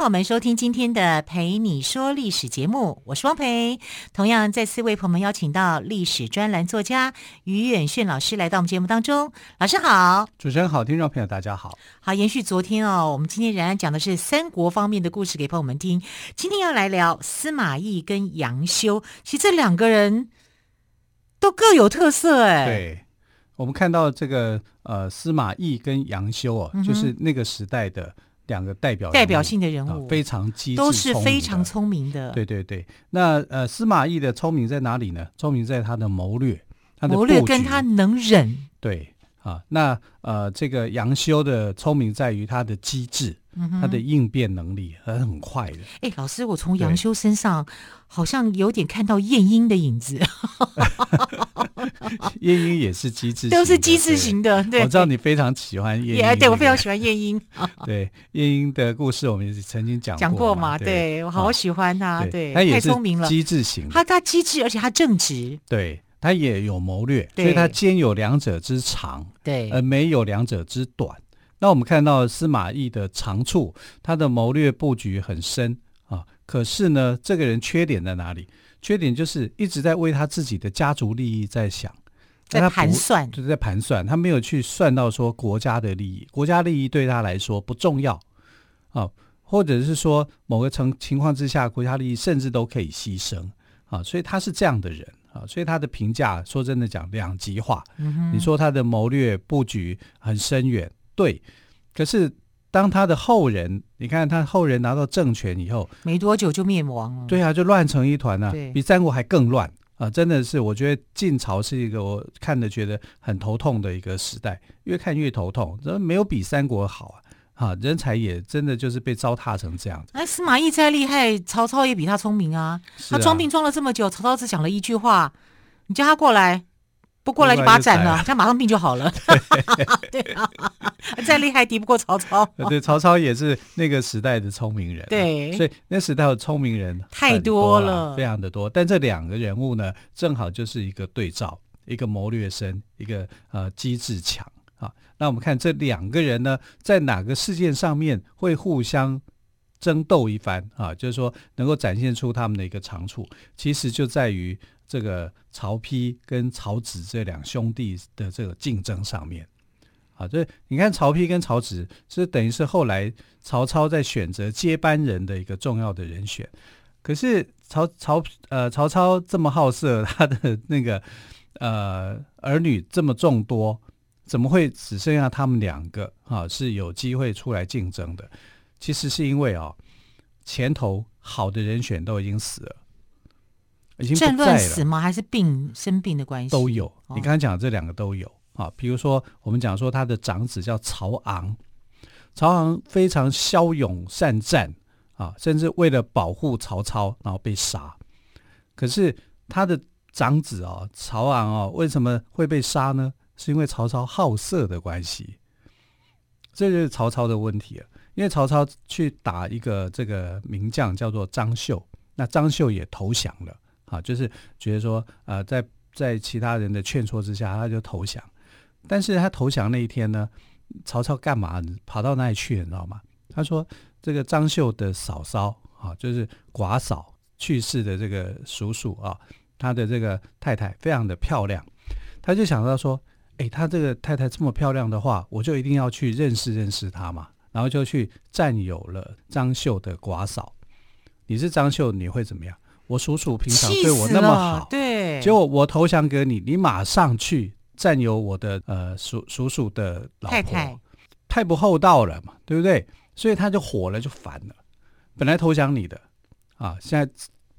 朋友们收听今天的《陪你说历史》节目，我是汪培。同样再次为朋友们邀请到历史专栏作家于远炫老师来到我们节目当中。老师好，主持人好，听众朋友大家好。好，延续昨天哦，我们今天仍然讲的是三国方面的故事给朋友们听。今天要来聊司马懿跟杨修，其实这两个人都各有特色哎。对，我们看到这个呃司马懿跟杨修啊，嗯、就是那个时代的。两个代表代表性的人物，啊、非常机智，都是非常聪明的。对对对，那呃，司马懿的聪明在哪里呢？聪明在他的谋略，他的谋略跟他能忍。对啊，那呃，这个杨修的聪明在于他的机智。他的应变能力还是很快的。哎、欸，老师，我从杨修身上好像有点看到晏婴的影子。晏婴也是机智，都是机智型的。对，我知道你非常喜欢晏婴。对，我非常喜欢晏婴。对，晏婴的故事我们曾经讲过，讲过嘛？对，我好喜欢他。对，他也太聪明了，机智型。他他机智，而且他正直。对，他也有谋略，所以他兼有两者之长，对，而没有两者之短。那我们看到司马懿的长处，他的谋略布局很深啊。可是呢，这个人缺点在哪里？缺点就是一直在为他自己的家族利益在想，在盘算，就是在盘算。他没有去算到说国家的利益，国家利益对他来说不重要啊，或者是说某个情情况之下，国家利益甚至都可以牺牲啊。所以他是这样的人啊。所以他的评价，说真的讲两极化。嗯，你说他的谋略布局很深远。对，可是当他的后人，你看他后人拿到政权以后，没多久就灭亡了。对啊，就乱成一团啊，比三国还更乱啊！真的是，我觉得晋朝是一个我看的觉得很头痛的一个时代，越看越头痛，这没有比三国好啊！啊，人才也真的就是被糟蹋成这样子。哎，司马懿再厉害，曹操也比他聪明啊！他装病装了这么久，曹操只讲了一句话：“你叫他过来。”不过来就把他斩了，他马上病就好了。对啊，再厉害敌不过曹操。对，曹操也是那个时代的聪明人。对，所以那时代的聪明人太多了，非常的多。但这两个人物呢，正好就是一个对照，一个谋略深，一个呃机智强啊。那我们看这两个人呢，在哪个事件上面会互相争斗一番啊？就是说，能够展现出他们的一个长处，其实就在于。这个曹丕跟曹植这两兄弟的这个竞争上面，啊，这你看曹丕跟曹植，这等于是后来曹操在选择接班人的一个重要的人选。可是曹曹呃曹操这么好色，他的那个呃儿女这么众多，怎么会只剩下他们两个啊是有机会出来竞争的？其实是因为啊，前头好的人选都已经死了。已经不在了。战乱死吗？还是病生病的关系？都有。你刚才讲的这两个都有啊。比如说，我们讲说他的长子叫曹昂，曹昂非常骁勇善战啊，甚至为了保护曹操，然后被杀。可是他的长子啊，曹昂啊，为什么会被杀呢？是因为曹操好色的关系。这就是曹操的问题了。因为曹操去打一个这个名将叫做张绣，那张绣也投降了。啊，就是觉得说，呃，在在其他人的劝说之下，他就投降。但是他投降那一天呢，曹操干嘛跑到那里去？你知道吗？他说，这个张绣的嫂嫂啊，就是寡嫂去世的这个叔叔啊，他的这个太太非常的漂亮，他就想到说，哎，他这个太太这么漂亮的话，我就一定要去认识认识她嘛。然后就去占有了张绣的寡嫂。你是张绣，你会怎么样？我叔叔平常对我那么好，对，结果我投降给你，你马上去占有我的呃叔叔叔的老婆，太太，太不厚道了嘛，对不对？所以他就火了，就反了。本来投降你的啊，现在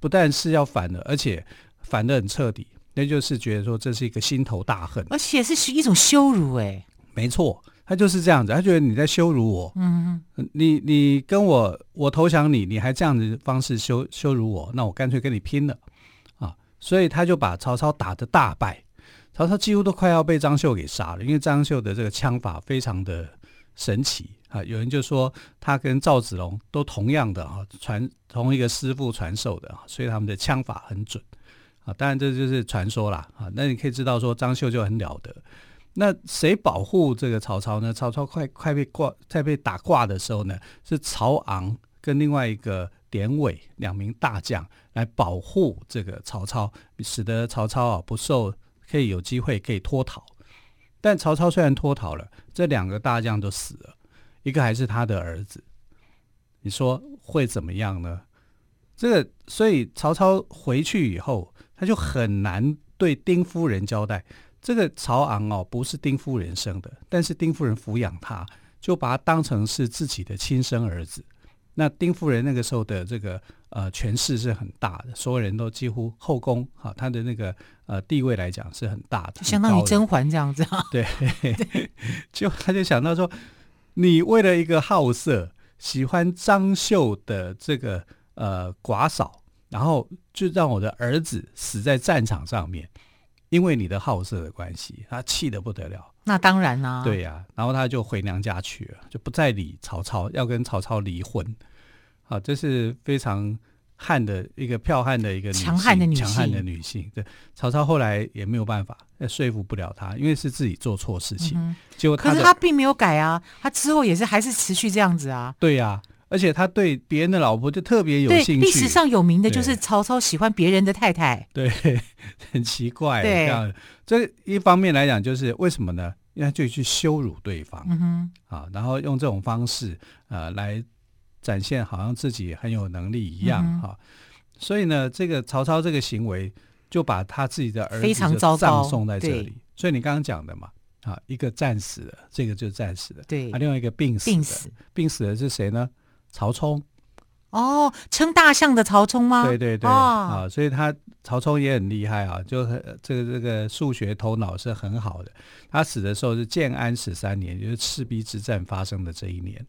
不但是要反了，而且反的很彻底，那就是觉得说这是一个心头大恨，而且是一种羞辱，哎，没错。他就是这样子，他觉得你在羞辱我。嗯，你你跟我我投降你，你还这样子方式羞羞辱我，那我干脆跟你拼了啊！所以他就把曹操打得大败。曹操几乎都快要被张绣给杀了，因为张绣的这个枪法非常的神奇啊。有人就说他跟赵子龙都同样的啊，传同一个师傅传授的啊，所以他们的枪法很准啊。当然这就是传说啦啊。那你可以知道说张绣就很了得。那谁保护这个曹操呢？曹操快快被挂，在被打挂的时候呢，是曹昂跟另外一个典韦两名大将来保护这个曹操，使得曹操啊不受，可以有机会可以脱逃。但曹操虽然脱逃了，这两个大将都死了，一个还是他的儿子。你说会怎么样呢？这个，所以曹操回去以后，他就很难对丁夫人交代。这个曹昂哦，不是丁夫人生的，但是丁夫人抚养他，就把他当成是自己的亲生儿子。那丁夫人那个时候的这个呃权势是很大的，所有人都几乎后宫哈，他的那个呃地位来讲是很大的，相当于甄嬛这样子啊。对，就他就想到说，你为了一个好色，喜欢张绣的这个呃寡嫂，然后就让我的儿子死在战场上面。因为你的好色的关系，他气得不得了。那当然啦、啊，对呀、啊，然后他就回娘家去了，就不再理曹操，要跟曹操离婚。好，这是非常悍的一个剽悍的一个强悍的女性，强悍的女性。对，曹操后来也没有办法，说服不了他，因为是自己做错事情。嗯、结果，可是他并没有改啊，他之后也是还是持续这样子啊。对呀、啊。而且他对别人的老婆就特别有兴趣。历史上有名的就是曹操喜欢别人的太太。对，很奇怪。对，这样，这一方面来讲，就是为什么呢？因为他就去羞辱对方。嗯哼。啊，然后用这种方式，呃，来展现好像自己很有能力一样。哈、嗯啊，所以呢，这个曹操这个行为，就把他自己的儿子就葬送在这里。所以你刚刚讲的嘛，啊，一个战死了，这个就战死了。对。啊，另外一个病死。病死。病死的是谁呢？曹冲，哦，称大象的曹冲吗？对对对，哦、啊，所以他曹冲也很厉害啊，就这个这个数学头脑是很好的。他死的时候是建安十三年，就是赤壁之战发生的这一年。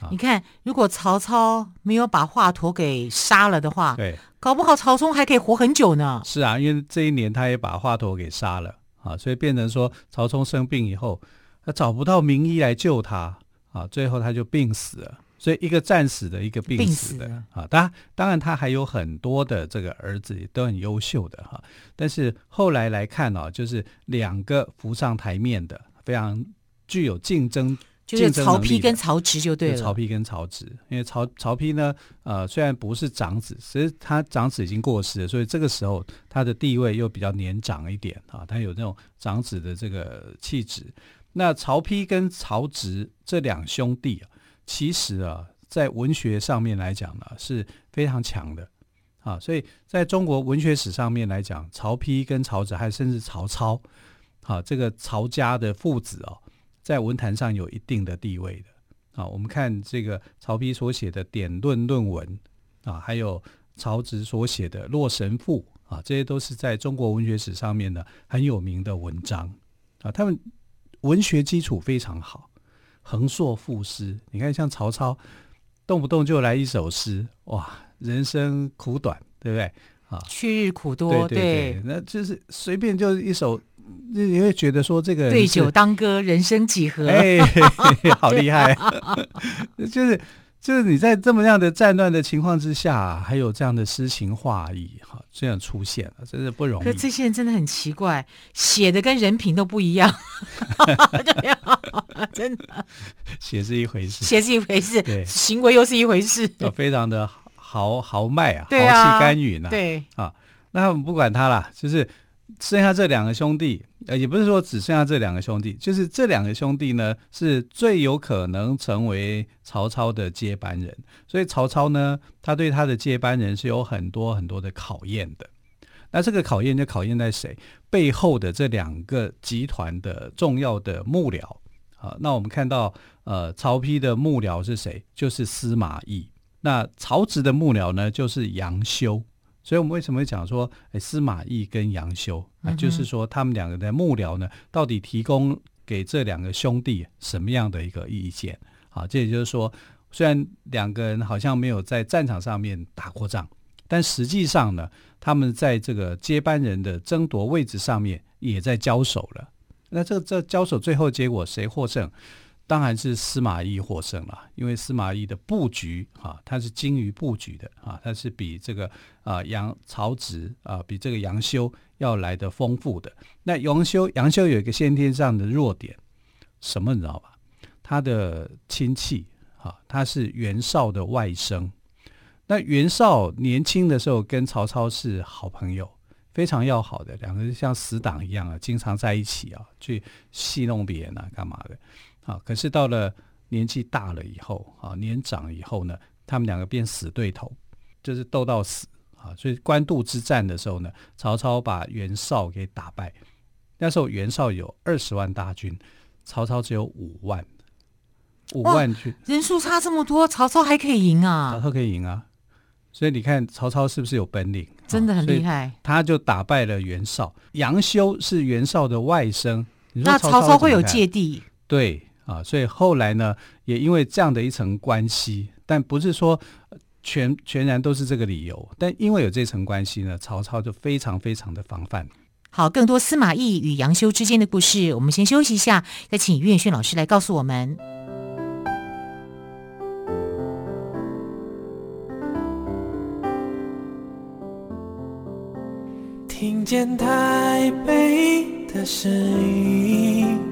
啊、你看，如果曹操没有把华佗给杀了的话，对，搞不好曹冲还可以活很久呢。是啊，因为这一年他也把华佗给杀了啊，所以变成说曹冲生病以后，他找不到名医来救他啊，最后他就病死了。所以一个战死的，一个病死的啊，当然当然他还有很多的这个儿子都很优秀的哈，但是后来来看哦，就是两个浮上台面的，非常具有竞争，就是曹丕跟曹植就对了。曹丕跟曹植，因为曹曹丕呢，呃，虽然不是长子，其实他长子已经过世了，所以这个时候他的地位又比较年长一点啊，他有那种长子的这个气质。那曹丕跟曹植这两兄弟啊。其实啊，在文学上面来讲呢，是非常强的啊，所以在中国文学史上面来讲，曹丕跟曹植，还甚至曹操，啊，这个曹家的父子哦，在文坛上有一定的地位的啊。我们看这个曹丕所写的《典论》论文啊，还有曹植所写的《洛神赋》啊，这些都是在中国文学史上面的很有名的文章啊。他们文学基础非常好。横槊赋诗，你看像曹操，动不动就来一首诗，哇，人生苦短，对不对？啊，去日苦多，对对对，对那就是随便就一首，你会觉得说这个对酒当歌，人生几何？哎，好厉害，就是。就是你在这么样的战乱的情况之下，还有这样的诗情画意哈，这样出现了，真是不容易。可这些人真的很奇怪，写的跟人品都不一样，真的。写是一回事，写是一回事，对，行为又是一回事，非常的豪豪迈啊，豪气干云啊，对啊，那我们不管他了，就是。剩下这两个兄弟，呃，也不是说只剩下这两个兄弟，就是这两个兄弟呢，是最有可能成为曹操的接班人。所以曹操呢，他对他的接班人是有很多很多的考验的。那这个考验就考验在谁？背后的这两个集团的重要的幕僚。好，那我们看到，呃，曹丕的幕僚是谁？就是司马懿。那曹植的幕僚呢，就是杨修。所以我们为什么会讲说，哎，司马懿跟杨修啊，就是说他们两个的幕僚呢，到底提供给这两个兄弟什么样的一个意见？好，这也就是说，虽然两个人好像没有在战场上面打过仗，但实际上呢，他们在这个接班人的争夺位置上面也在交手了。那这这交手最后结果谁获胜？当然是司马懿获胜了，因为司马懿的布局啊，他是精于布局的啊，他是比这个啊杨曹植啊，比这个杨修要来得丰富的。那杨修杨修有一个先天上的弱点，什么你知道吧？他的亲戚啊，他是袁绍的外甥。那袁绍年轻的时候跟曹操是好朋友，非常要好的，两个人像死党一样啊，经常在一起啊，去戏弄别人啊，干嘛的？啊，可是到了年纪大了以后，啊，年长以后呢，他们两个变死对头，就是斗到死啊。所以官渡之战的时候呢，曹操把袁绍给打败。那时候袁绍有二十万大军，曹操只有五万，五万军，人数差这么多，曹操还可以赢啊？曹操可以赢啊！所以你看曹操是不是有本领？真的很厉害。他就打败了袁绍。杨修是袁绍的外甥，那曹操会有芥蒂？对。啊，所以后来呢，也因为这样的一层关系，但不是说全全然都是这个理由，但因为有这层关系呢，曹操就非常非常的防范。好，更多司马懿与杨修之间的故事，我们先休息一下，再请于远逊老师来告诉我们。听见台北的声音。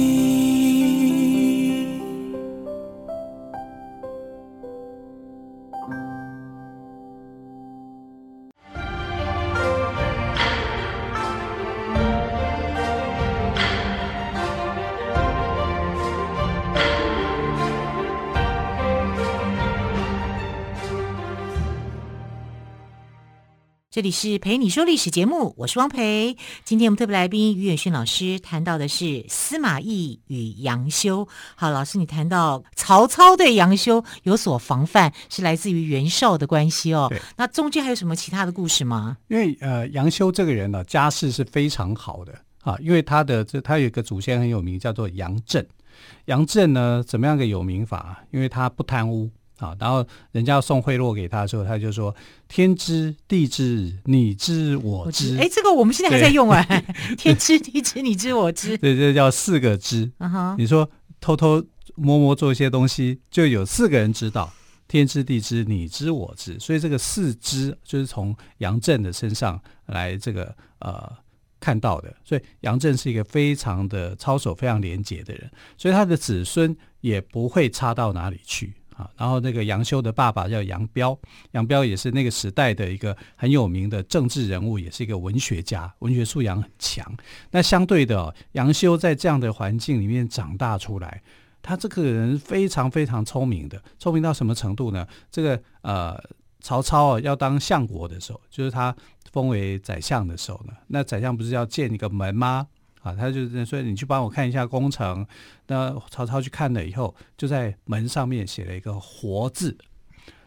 这里是陪你说历史节目，我是汪培。今天我们特别来宾于远逊老师谈到的是司马懿与杨修。好，老师，你谈到曹操对杨修有所防范，是来自于袁绍的关系哦。那中间还有什么其他的故事吗？因为呃，杨修这个人呢，家世是非常好的啊，因为他的这他有一个祖先很有名，叫做杨震。杨震呢，怎么样个有名法？因为他不贪污。啊，然后人家要送贿赂给他的时候，他就说：“天知地知，你知我知。”哎，这个我们现在还在用哎，“天知地知，你知我知。”对，这叫四个知。Uh huh. 你说偷偷摸摸做一些东西，就有四个人知道：“天知地知，你知我知。”所以这个四知就是从杨震的身上来这个呃看到的。所以杨震是一个非常的操守非常廉洁的人，所以他的子孙也不会差到哪里去。然后那个杨修的爸爸叫杨彪，杨彪也是那个时代的一个很有名的政治人物，也是一个文学家，文学素养很强。那相对的，杨修在这样的环境里面长大出来，他这个人非常非常聪明的，聪明到什么程度呢？这个呃，曹操啊要当相国的时候，就是他封为宰相的时候呢，那宰相不是要建一个门吗？啊，他就说你去帮我看一下工程。那曹操去看了以后，就在门上面写了一个“活”字。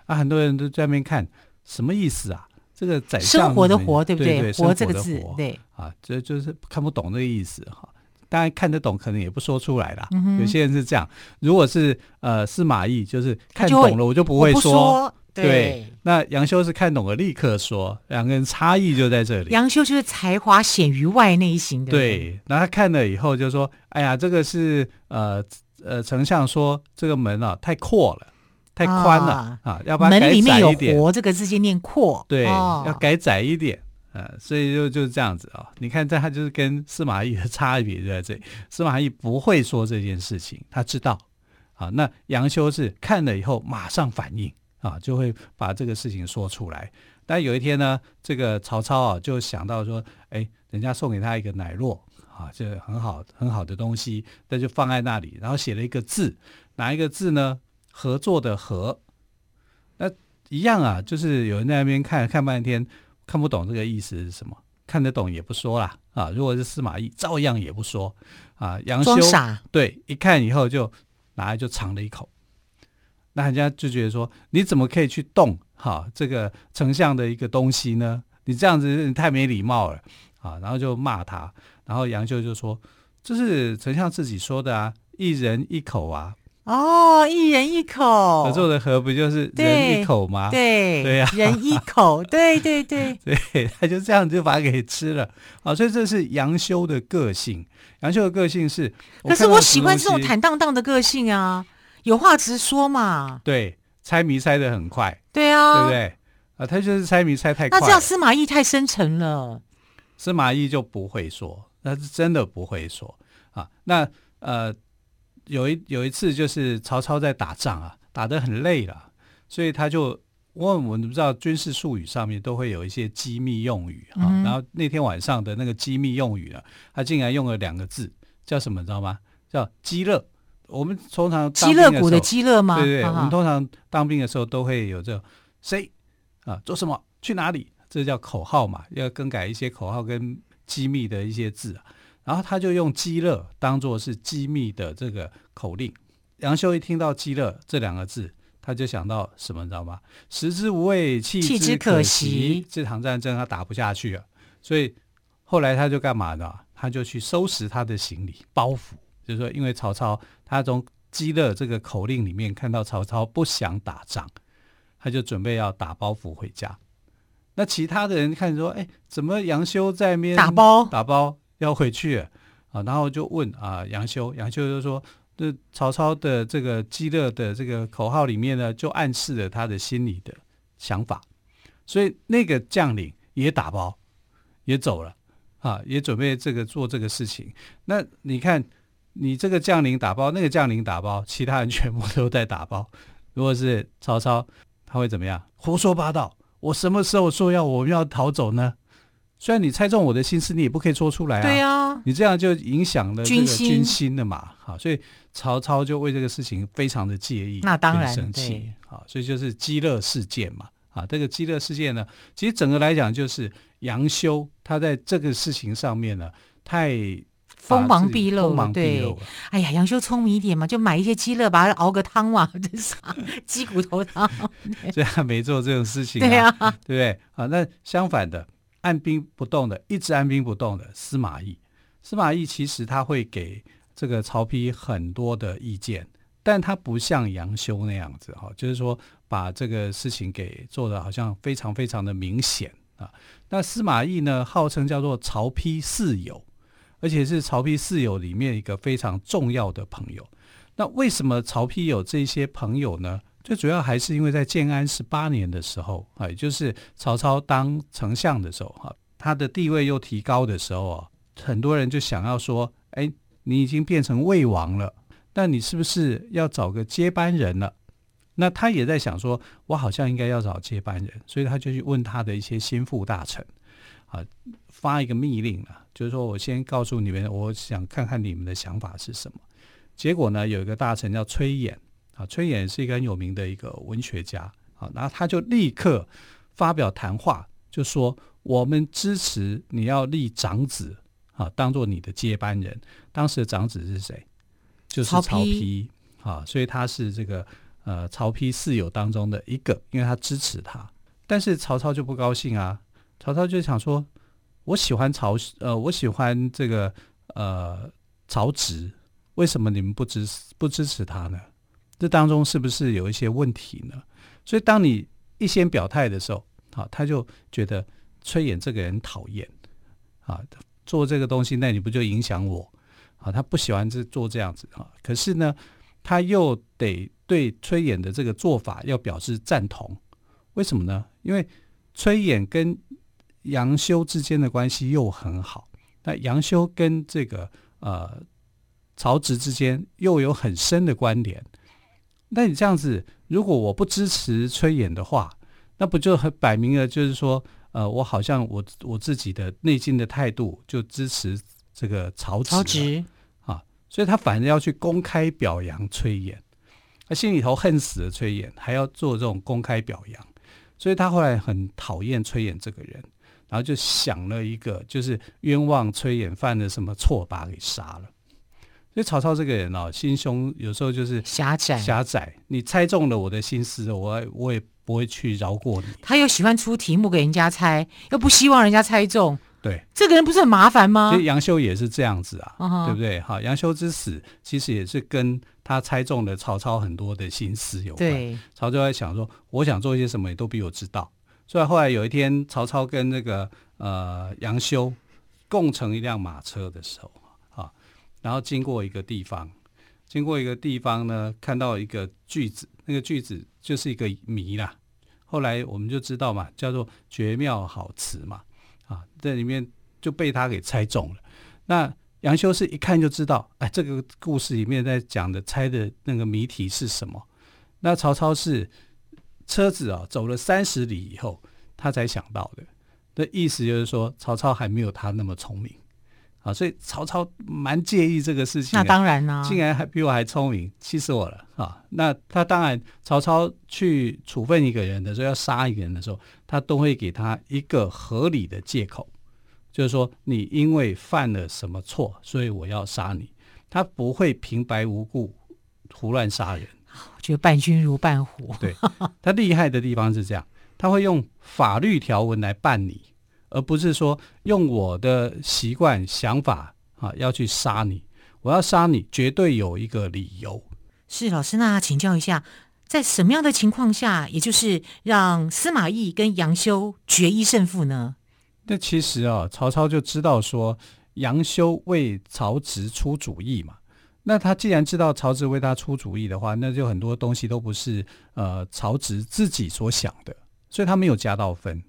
啊，很多人都在那边看，什么意思啊？这个宰相生活的“活”对不对？“对对活”这个字，对啊，这就是看不懂这个意思哈。当然看得懂，可能也不说出来啦。嗯、有些人是这样。如果是呃司马懿，就是看懂了，我就不会说。对，那杨修是看懂了，立刻说，两个人差异就在这里。杨修就是才华显于外那一型的。对，那他看了以后就说：“哎呀，这个是呃呃，丞相说这个门啊太阔了，太宽了啊，啊，要把它改窄一点。”门里面有“活”这个字，就念阔。对，哦、要改窄一点。呃，所以就就是这样子啊、哦。你看，这他就是跟司马懿的差别就在这里。司马懿不会说这件事情，他知道啊。那杨修是看了以后马上反应。啊，就会把这个事情说出来。但有一天呢，这个曹操啊，就想到说，哎，人家送给他一个奶酪啊，这很好很好的东西，那就放在那里，然后写了一个字，哪一个字呢？合作的合。那一样啊，就是有人在那边看看半天，看不懂这个意思是什么，看得懂也不说啦。啊。如果是司马懿，照样也不说啊。杨修傻对，一看以后就拿来就尝了一口。那人家就觉得说，你怎么可以去动哈这个丞相的一个东西呢？你这样子你太没礼貌了啊！然后就骂他，然后杨修就说：“这是丞相自己说的啊，一人一口啊。”哦，一人一口，合作的合不就是人一口吗？对对呀，人一口，对对对，对，他就这样就把它给吃了啊！所以这是杨修的个性。杨修的个性是，可是我喜欢这种坦荡荡的个性啊，有话直说嘛。对，猜谜猜的很快。对啊，对不对？啊，他就是猜谜猜太快。那这样司马懿太深沉了。司马懿就不会说，那是真的不会说啊。那呃。有一有一次，就是曹操在打仗啊，打得很累了，所以他就我我们不知道军事术语上面都会有一些机密用语啊。嗯、然后那天晚上的那个机密用语呢，他竟然用了两个字，叫什么？你知道吗？叫“鸡肋”。我们通常鸡肋骨的“鸡肋”吗？对对，我们通常当兵的时候都会有这种谁啊做什么去哪里，这叫口号嘛，要更改一些口号跟机密的一些字啊。然后他就用“鸡肋”当做是机密的这个口令。杨修一听到“鸡肋”这两个字，他就想到什么，你知道吗？食之无味，弃之可惜。这场战争他打不下去了，所以后来他就干嘛呢？他就去收拾他的行李包袱。就是说，因为曹操他从“鸡肋”这个口令里面看到曹操不想打仗，他就准备要打包袱回家。那其他的人看说：“哎，怎么杨修在面打包打包？”要回去啊，然后就问啊杨修，杨修就说：“这曹操的这个鸡肋的这个口号里面呢，就暗示了他的心里的想法，所以那个将领也打包，也走了啊，也准备这个做这个事情。那你看，你这个将领打包，那个将领打包，其他人全部都在打包。如果是曹操，他会怎么样？胡说八道！我什么时候说要我们要逃走呢？”虽然你猜中我的心思，你也不可以说出来啊！对啊，你这样就影响了这个军心了嘛。好，所以曹操就为这个事情非常的介意，那当然生气。好，所以就是激乐事件嘛。啊，这个激乐事件呢，其实整个来讲就是杨修他在这个事情上面呢，太锋芒毕露，锋芒毕露。对，哎呀，杨修聪明一点嘛，就买一些鸡肋，把它熬个汤嘛，真是鸡骨头汤。所以他没做这种事情，对啊，对不对？啊，那相反的。按兵不动的，一直按兵不动的司马懿。司马懿其实他会给这个曹丕很多的意见，但他不像杨修那样子哈，就是说把这个事情给做的好像非常非常的明显啊。那司马懿呢，号称叫做曹丕四友，而且是曹丕四友里面一个非常重要的朋友。那为什么曹丕有这些朋友呢？最主要还是因为在建安十八年的时候啊，也就是曹操当丞相的时候哈，他的地位又提高的时候啊，很多人就想要说，哎，你已经变成魏王了，那你是不是要找个接班人了？那他也在想说，我好像应该要找接班人，所以他就去问他的一些心腹大臣，啊，发一个密令啊，就是说我先告诉你们，我想看看你们的想法是什么。结果呢，有一个大臣叫崔琰。啊，崔琰是一个很有名的一个文学家啊，然后他就立刻发表谈话，就说我们支持你要立长子啊，当做你的接班人。当时的长子是谁？就是曹丕啊，所以他是这个呃曹丕四友当中的一个，因为他支持他。但是曹操就不高兴啊，曹操就想说，我喜欢曹呃，我喜欢这个呃曹植，为什么你们不支持不支持他呢？这当中是不是有一些问题呢？所以当你一先表态的时候，啊，他就觉得崔琰这个人讨厌，啊，做这个东西，那你不就影响我？啊，他不喜欢这做这样子啊。可是呢，他又得对崔琰的这个做法要表示赞同。为什么呢？因为崔琰跟杨修之间的关系又很好，那杨修跟这个呃曹植之间又有很深的关联。那你这样子，如果我不支持崔琰的话，那不就很摆明了，就是说，呃，我好像我我自己的内心的态度就支持这个曹植，曹植。啊，所以他反而要去公开表扬崔琰，他心里头恨死了崔琰，还要做这种公开表扬，所以他后来很讨厌崔琰这个人，然后就想了一个，就是冤枉崔琰犯了什么错，把他给杀了。所以曹操这个人哦，心胸有时候就是狭窄，狭窄。你猜中了我的心思，我我也不会去饶过你。他又喜欢出题目给人家猜，又不希望人家猜中。对，这个人不是很麻烦吗？其实杨修也是这样子啊，uh. 对不对？好，杨修之死其实也是跟他猜中了曹操很多的心思有关。对，曹操在想说，我想做一些什么，你都比我知道。所以后来有一天，曹操跟那个呃杨修共乘一辆马车的时候。啊然后经过一个地方，经过一个地方呢，看到一个句子，那个句子就是一个谜啦。后来我们就知道嘛，叫做绝妙好词嘛，啊，在里面就被他给猜中了。那杨修是一看就知道，哎，这个故事里面在讲的猜的那个谜题是什么？那曹操是车子啊走了三十里以后，他才想到的。的意思就是说，曹操还没有他那么聪明。啊，所以曹操蛮介意这个事情。那当然啦，竟然还比我还聪明，气死我了啊！那他当然，曹操去处分一个人的时候，要杀一个人的时候，他都会给他一个合理的借口，就是说你因为犯了什么错，所以我要杀你。他不会平白无故胡乱杀人。我觉得伴君如伴虎。对，他厉害的地方是这样，他会用法律条文来办你。而不是说用我的习惯想法啊，要去杀你，我要杀你绝对有一个理由。是老师，那请教一下，在什么样的情况下，也就是让司马懿跟杨修决一胜负呢？那其实啊，曹操就知道说杨修为曹植出主意嘛。那他既然知道曹植为他出主意的话，那就很多东西都不是呃曹植自己所想的，所以他没有加到分。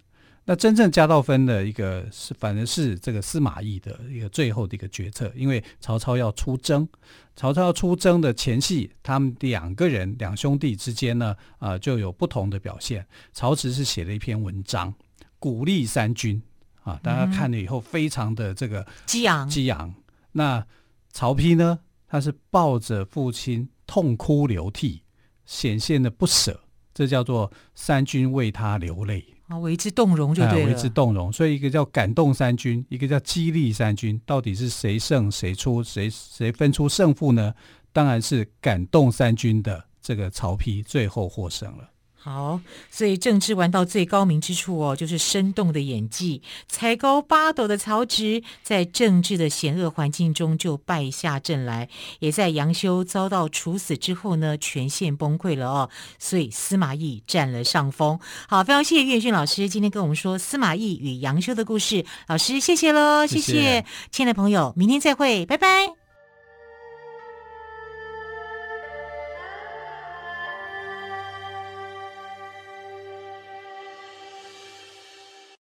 那真正加到分的一个是，反正是这个司马懿的一个最后的一个决策，因为曹操要出征，曹操要出征的前夕，他们两个人两兄弟之间呢，啊、呃，就有不同的表现。曹植是写了一篇文章，鼓励三军啊，大家看了以后非常的这个激昂激昂。那曹丕呢，他是抱着父亲痛哭流涕，显现的不舍，这叫做三军为他流泪。啊，为之动容就对了。为之动容，所以一个叫感动三军，一个叫激励三军。到底是谁胜谁出，谁谁分出胜负呢？当然是感动三军的这个曹丕最后获胜了。好，所以政治玩到最高明之处哦，就是生动的演技。才高八斗的曹植，在政治的险恶环境中就败下阵来，也在杨修遭到处死之后呢，全线崩溃了哦。所以司马懿占了上风。好，非常谢谢岳俊老师今天跟我们说司马懿与杨修的故事。老师，谢谢喽，谢谢，谢谢亲爱的朋友，明天再会，拜拜。